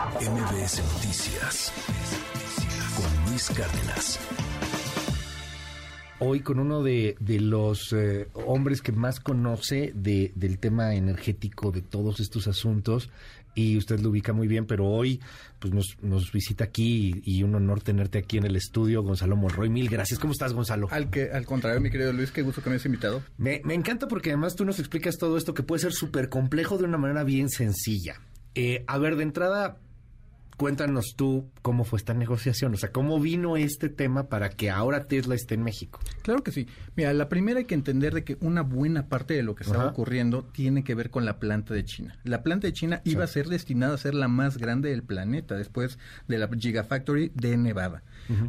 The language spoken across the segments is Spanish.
MBS Noticias con Luis Cárdenas. Hoy con uno de, los eh, hombres que más conoce del tema energético, de todos estos asuntos, y usted lo ubica muy bien, pero hoy pues nos, visita aquí y, un honor tenerte aquí en el estudio, Gonzalo Monroy. Mil gracias. ¿Cómo estás, Gonzalo? Al, que, al contrario, mi querido Luis, qué gusto que me hayas invitado. Me, me encanta porque además tú nos explicas todo esto que puede ser súper complejo de una manera bien sencilla. Eh, a ver, de entrada, cuéntanos tú cómo fue esta negociación, o sea, cómo vino este tema para que ahora Tesla esté en México. Claro que sí. Mira, la primera hay que entender de que una buena parte de lo que está ocurriendo tiene que ver con la planta de China. La planta de China iba a ser destinada a ser la más grande del planeta después de la Gigafactory de Nevada.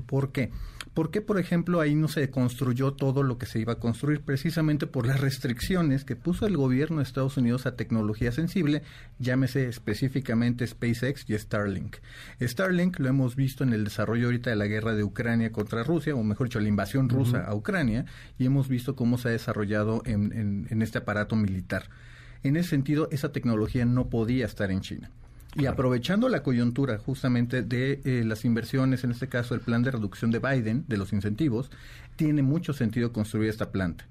¿Por qué? ¿Por qué, por ejemplo, ahí no se construyó todo lo que se iba a construir? Precisamente por las restricciones que puso el gobierno de Estados Unidos a tecnología sensible, llámese específicamente SpaceX y Starlink. Starlink lo hemos visto en el desarrollo ahorita de la guerra de Ucrania contra Rusia, o mejor dicho, la invasión rusa a Ucrania, y hemos visto cómo se ha desarrollado en, en este aparato militar. En ese sentido, esa tecnología no podía estar en China. Y aprovechando la coyuntura justamente de eh, las inversiones, en este caso el plan de reducción de Biden, de los incentivos, tiene mucho sentido construir esta planta.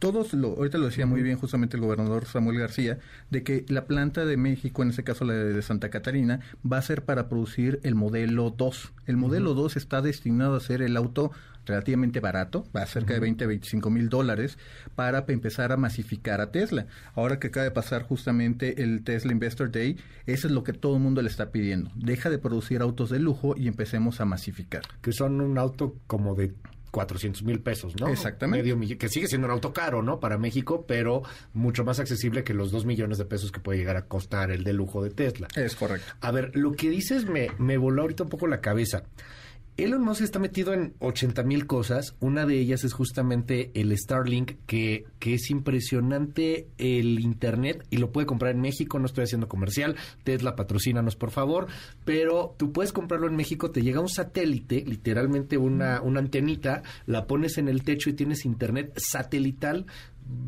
Todos, lo, ahorita lo decía muy bien justamente el gobernador Samuel García, de que la planta de México, en este caso la de Santa Catarina, va a ser para producir el modelo 2. El modelo 2 está destinado a ser el auto relativamente barato, va a cerca de 20 a 25 mil dólares, para empezar a masificar a Tesla. Ahora que acaba de pasar justamente el Tesla Investor Day, eso es lo que todo el mundo le está pidiendo. Deja de producir autos de lujo y empecemos a masificar. Que son un auto como de 400 mil pesos, ¿no? Exactamente. Medio que sigue siendo un auto caro, ¿no? Para México, pero mucho más accesible que los 2 millones de pesos que puede llegar a costar el de lujo de Tesla. Es correcto. A ver, lo que dices me, me voló ahorita un poco la cabeza. Elon Musk está metido en 80 mil cosas. Una de ellas es justamente el Starlink, que, que es impresionante el Internet y lo puede comprar en México. No estoy haciendo comercial. Tesla, patrocínanos, por favor. Pero tú puedes comprarlo en México. Te llega un satélite, literalmente una, una antenita, la pones en el techo y tienes Internet satelital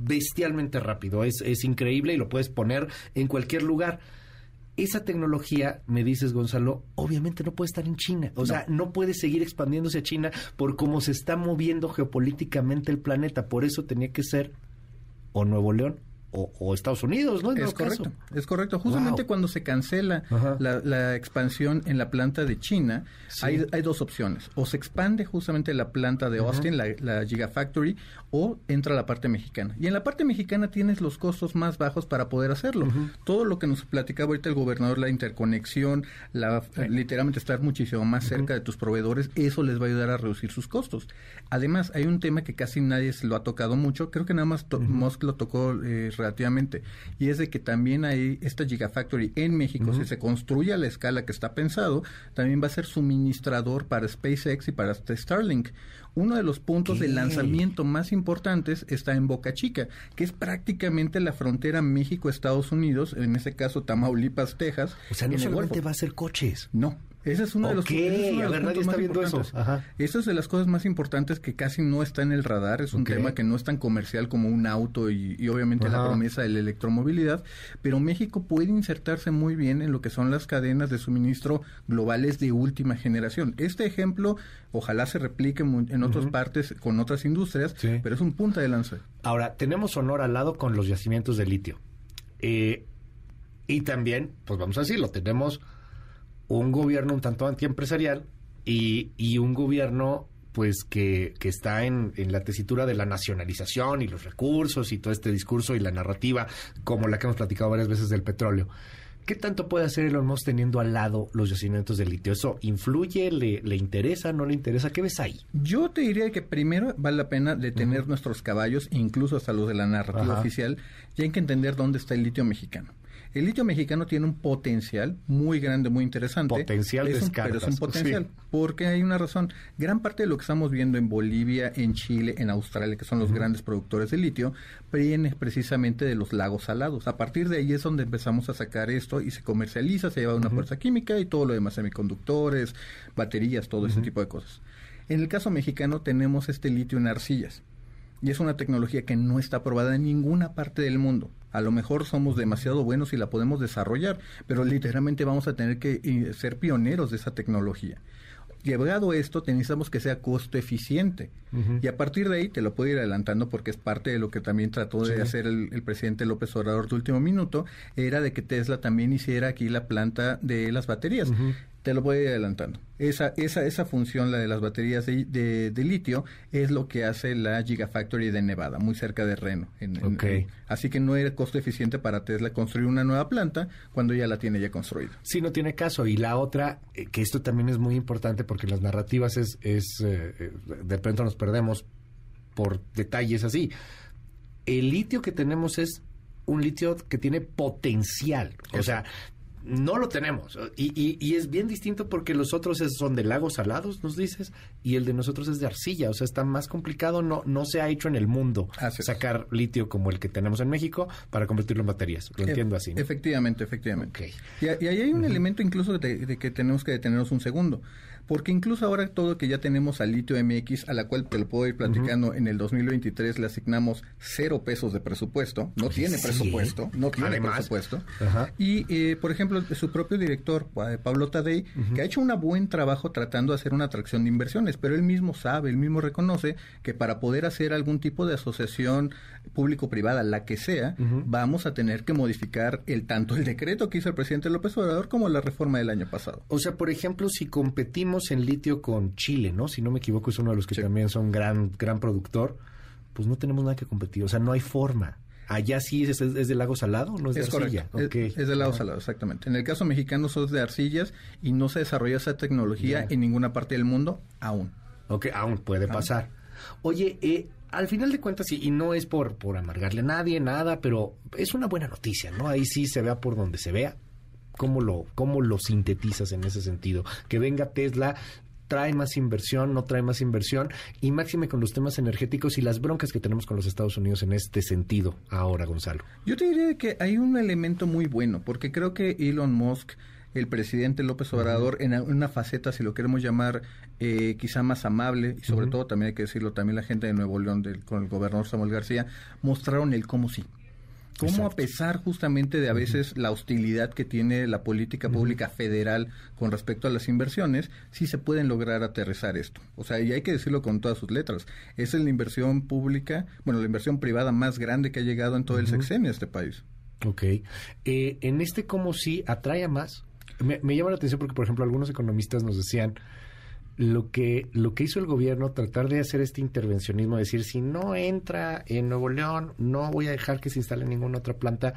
bestialmente rápido. Es, es increíble y lo puedes poner en cualquier lugar esa tecnología, me dices Gonzalo, obviamente no puede estar en China. O sea, no puede seguir expandiéndose a China por cómo se está moviendo geopolíticamente el planeta. Por eso tenía que ser o Nuevo León o, Estados Unidos, ¿no? es correcto, es correcto. Justamente cuando se cancela la, expansión en la planta de China, hay, hay, dos opciones. O se expande justamente la planta de Austin, la, Gigafactory, o entra la parte mexicana. Y en la parte mexicana tienes los costos más bajos para poder hacerlo. Todo lo que nos platicaba ahorita el gobernador, la interconexión, la, literalmente estar muchísimo más cerca de tus proveedores, eso les va a ayudar a reducir sus costos. Además, hay un tema que casi nadie se lo ha tocado mucho, creo que nada más Musk lo tocó eh, relativamente, y es de que también hay esta Gigafactory en México, si se construye a la escala que está pensado, también va a ser suministrador para SpaceX y para Starlink. Uno de los puntos de lanzamiento más importantes está en Boca Chica, que es prácticamente la frontera México-Estados Unidos, en este caso Tamaulipas, Texas. O sea, no solamente va a ser coches. No, esa es una de los, a ver, nadie está viendo eso. Esa es de las cosas más importantes que casi no está en el radar. Es un tema que no es tan comercial como un auto y, obviamente la promesa de la electromovilidad. Pero México puede insertarse muy bien en lo que son las cadenas de suministro globales de última generación. Este ejemplo ojalá se replique en otras partes con otras industrias, pero es un punta de lanza. Ahora, tenemos honor al lado con los yacimientos de litio. Eh, y también, pues vamos a decirlo, tenemos un gobierno un tanto antiempresarial y, y un gobierno pues que, que está en, en, la tesitura de la nacionalización y los recursos y todo este discurso y la narrativa como la que hemos platicado varias veces del petróleo. ¿Qué tanto puede hacer Elon Musk teniendo al lado los yacimientos de litio? ¿Eso influye? ¿Le, le interesa? ¿No le interesa? ¿Qué ves ahí? Yo te diría que primero vale la pena detener nuestros caballos, incluso hasta los de la narrativa oficial, y hay que entender dónde está el litio mexicano. El litio mexicano tiene un potencial muy grande, muy interesante. Potencial es un, Pero es un potencial, porque hay una razón. Gran parte de lo que estamos viendo en Bolivia, en Chile, en Australia, que son los grandes productores de litio, viene precisamente de los lagos salados. A partir de ahí es donde empezamos a sacar esto y se comercializa, se lleva una fuerza química y todo lo demás, semiconductores, baterías, todo ese tipo de cosas. En el caso mexicano tenemos este litio en arcillas y es una tecnología que no está aprobada en ninguna parte del mundo. A lo mejor somos demasiado buenos y la podemos desarrollar, pero literalmente vamos a tener que eh, ser pioneros de esa tecnología. Llegado esto, necesitamos que sea costo eficiente. Y a partir de ahí, te lo puedo ir adelantando porque es parte de lo que también trató de hacer el, presidente López Obrador de último minuto, era de que Tesla también hiciera aquí la planta de las baterías te lo voy ir adelantando. Esa, esa, esa función, la de las baterías de, de, litio, es lo que hace la Gigafactory de Nevada, muy cerca de Reno. En, así que no era costo eficiente para Tesla construir una nueva planta cuando ya la tiene ya construida. Sí, no tiene caso. Y la otra, eh, que esto también es muy importante porque las narrativas es, es eh, eh, de pronto nos perdemos por detalles así. El litio que tenemos es un litio que tiene potencial. O sea, no lo tenemos. Y, y, es bien distinto porque los otros son de lagos salados, nos dices, y el de nosotros es de arcilla. O sea, está más complicado. No, no se ha hecho en el mundo sacar litio como el que tenemos en México para convertirlo en baterías. Lo entiendo así. Efectivamente, efectivamente. Y, ahí hay un elemento incluso de, que tenemos que detenernos un segundo. Porque incluso ahora todo que ya tenemos al litio MX, a la cual te lo puedo ir platicando, en el 2023 le asignamos cero pesos de presupuesto, no tiene presupuesto, no tiene presupuesto. Y, eh, por ejemplo, su propio director, eh, Pablo Tadei, que ha hecho un buen trabajo tratando de hacer una atracción de inversiones, pero él mismo sabe, él mismo reconoce que para poder hacer algún tipo de asociación público-privada, la que sea, vamos a tener que modificar el tanto el decreto que hizo el presidente López Obrador como la reforma del año pasado. O sea, por ejemplo, si competimos en litio con Chile, ¿no? Si no me equivoco, es uno de los que también son gran, gran productor. Pues no tenemos nada que competir. O sea, no hay forma. Allá sí es, es, de lago salado, no es, de arcilla. Es, de lago salado, exactamente. En el caso mexicano son de arcillas y no se desarrolla esa tecnología en ninguna parte del mundo aún. Ok, aún puede pasar. Oye, eh, al final de cuentas, y, no es por, por amargarle a nadie, nada, pero es una buena noticia, ¿no? Ahí sí se vea por donde se vea. ¿Cómo lo, cómo lo sintetizas en ese sentido? Que venga Tesla, trae más inversión, no trae más inversión, y máxime con los temas energéticos y las broncas que tenemos con los Estados Unidos en este sentido ahora, Gonzalo. Yo te diría que hay un elemento muy bueno, porque creo que Elon Musk el presidente López Obrador en una faceta, si lo queremos llamar, eh, quizá más amable, y sobre todo también hay que decirlo, también la gente de Nuevo León del, con el gobernador Samuel García, mostraron el cómo sí. Cómo a pesar justamente de a veces la hostilidad que tiene la política pública federal con respecto a las inversiones, sí se pueden lograr aterrizar esto. O sea, y hay que decirlo con todas sus letras. Esa es la inversión pública, bueno, la inversión privada más grande que ha llegado en todo el sexenio a este país. Ok. Eh, en este cómo sí atrae a más. Me, llama la atención porque, por ejemplo, algunos economistas nos decían lo que, lo que hizo el gobierno, tratar de hacer este intervencionismo, decir, si no entra en Nuevo León, no voy a dejar que se instale ninguna otra planta,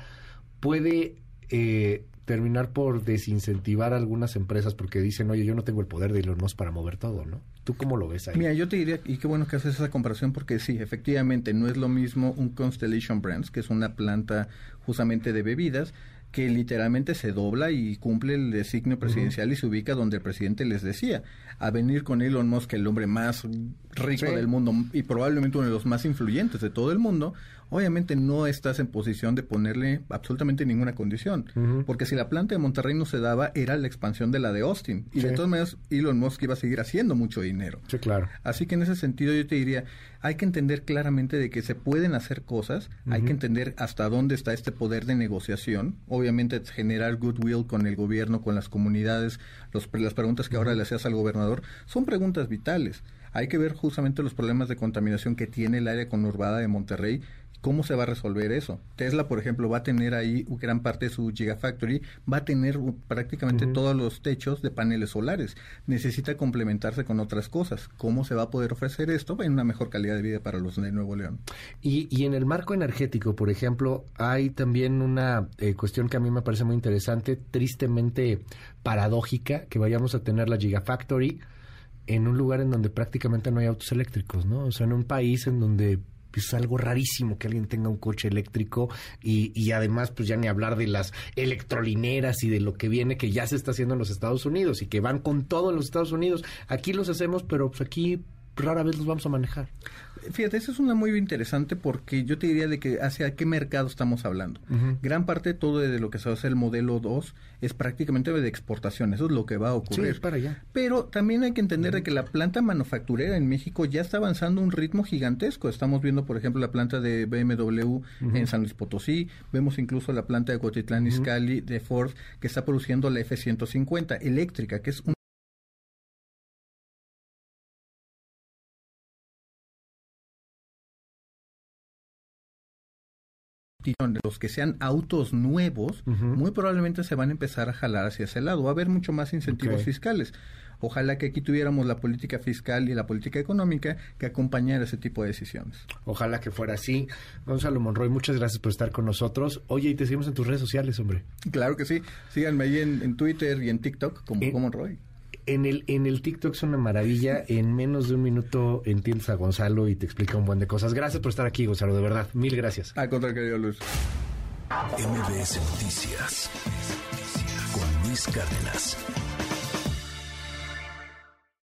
puede eh, terminar por desincentivar a algunas empresas porque dicen, oye, yo no tengo el poder de Elon para mover todo, ¿no? ¿Tú cómo lo ves ahí? Mira, yo te diría, y qué bueno que haces esa comparación porque sí, efectivamente, no es lo mismo un Constellation Brands, que es una planta justamente de bebidas, que literalmente se dobla y cumple el designio presidencial y se ubica donde el presidente les decía, a venir con Elon Musk, el hombre más rico del mundo y probablemente uno de los más influyentes de todo el mundo, obviamente no estás en posición de ponerle absolutamente ninguna condición. Porque si la planta de Monterrey no se daba, era la expansión de la de Austin. Y de todas maneras, Elon Musk iba a seguir haciendo mucho dinero. Sí, claro. Así que en ese sentido yo te diría, hay que entender claramente de que se pueden hacer cosas, hay que entender hasta dónde está este poder de negociación, obviamente generar goodwill con el gobierno, con las comunidades, los, las preguntas que ahora le hacías al gobernador, son preguntas vitales. Hay que ver justamente los problemas de contaminación que tiene el área conurbada de Monterrey ¿Cómo se va a resolver eso? Tesla, por ejemplo, va a tener ahí gran parte de su Gigafactory, va a tener prácticamente todos los techos de paneles solares. Necesita complementarse con otras cosas. ¿Cómo se va a poder ofrecer esto en una mejor calidad de vida para los de Nuevo León? Y, y en el marco energético, por ejemplo, hay también una eh, cuestión que a mí me parece muy interesante, tristemente paradójica, que vayamos a tener la Gigafactory en un lugar en donde prácticamente no hay autos eléctricos, ¿no? O sea, en un país en donde es algo rarísimo que alguien tenga un coche eléctrico y, y, además pues ya ni hablar de las electrolineras y de lo que viene que ya se está haciendo en los Estados Unidos y que van con todo en los Estados Unidos. Aquí los hacemos, pero pues aquí rara vez los vamos a manejar. Fíjate, eso es una muy interesante porque yo te diría de que hacia qué mercado estamos hablando. Gran parte de todo de lo que se hace el modelo 2 es prácticamente de exportación, eso es lo que va a ocurrir. Sí, para allá. Pero también hay que entender de que la planta manufacturera en México ya está avanzando a un ritmo gigantesco. Estamos viendo, por ejemplo, la planta de BMW en San Luis Potosí, vemos incluso la planta de Cotitlán Izcalli de Ford que está produciendo la F-150 eléctrica, que es un los que sean autos nuevos, muy probablemente se van a empezar a jalar hacia ese lado. Va a haber mucho más incentivos fiscales. Ojalá que aquí tuviéramos la política fiscal y la política económica que acompañara ese tipo de decisiones. Ojalá que fuera así. Gonzalo Monroy, muchas gracias por estar con nosotros. Oye, y te seguimos en tus redes sociales, hombre. Claro que sí. Síganme ahí en, Twitter y en TikTok como, como Monroy en el, en el TikTok es una maravilla. En menos de un minuto entiendes a Gonzalo y te explica un buen de cosas. Gracias por estar aquí, Gonzalo, de verdad. Mil gracias. Al contrario, querido Luis. MBS Noticias con Luis Cárdenas.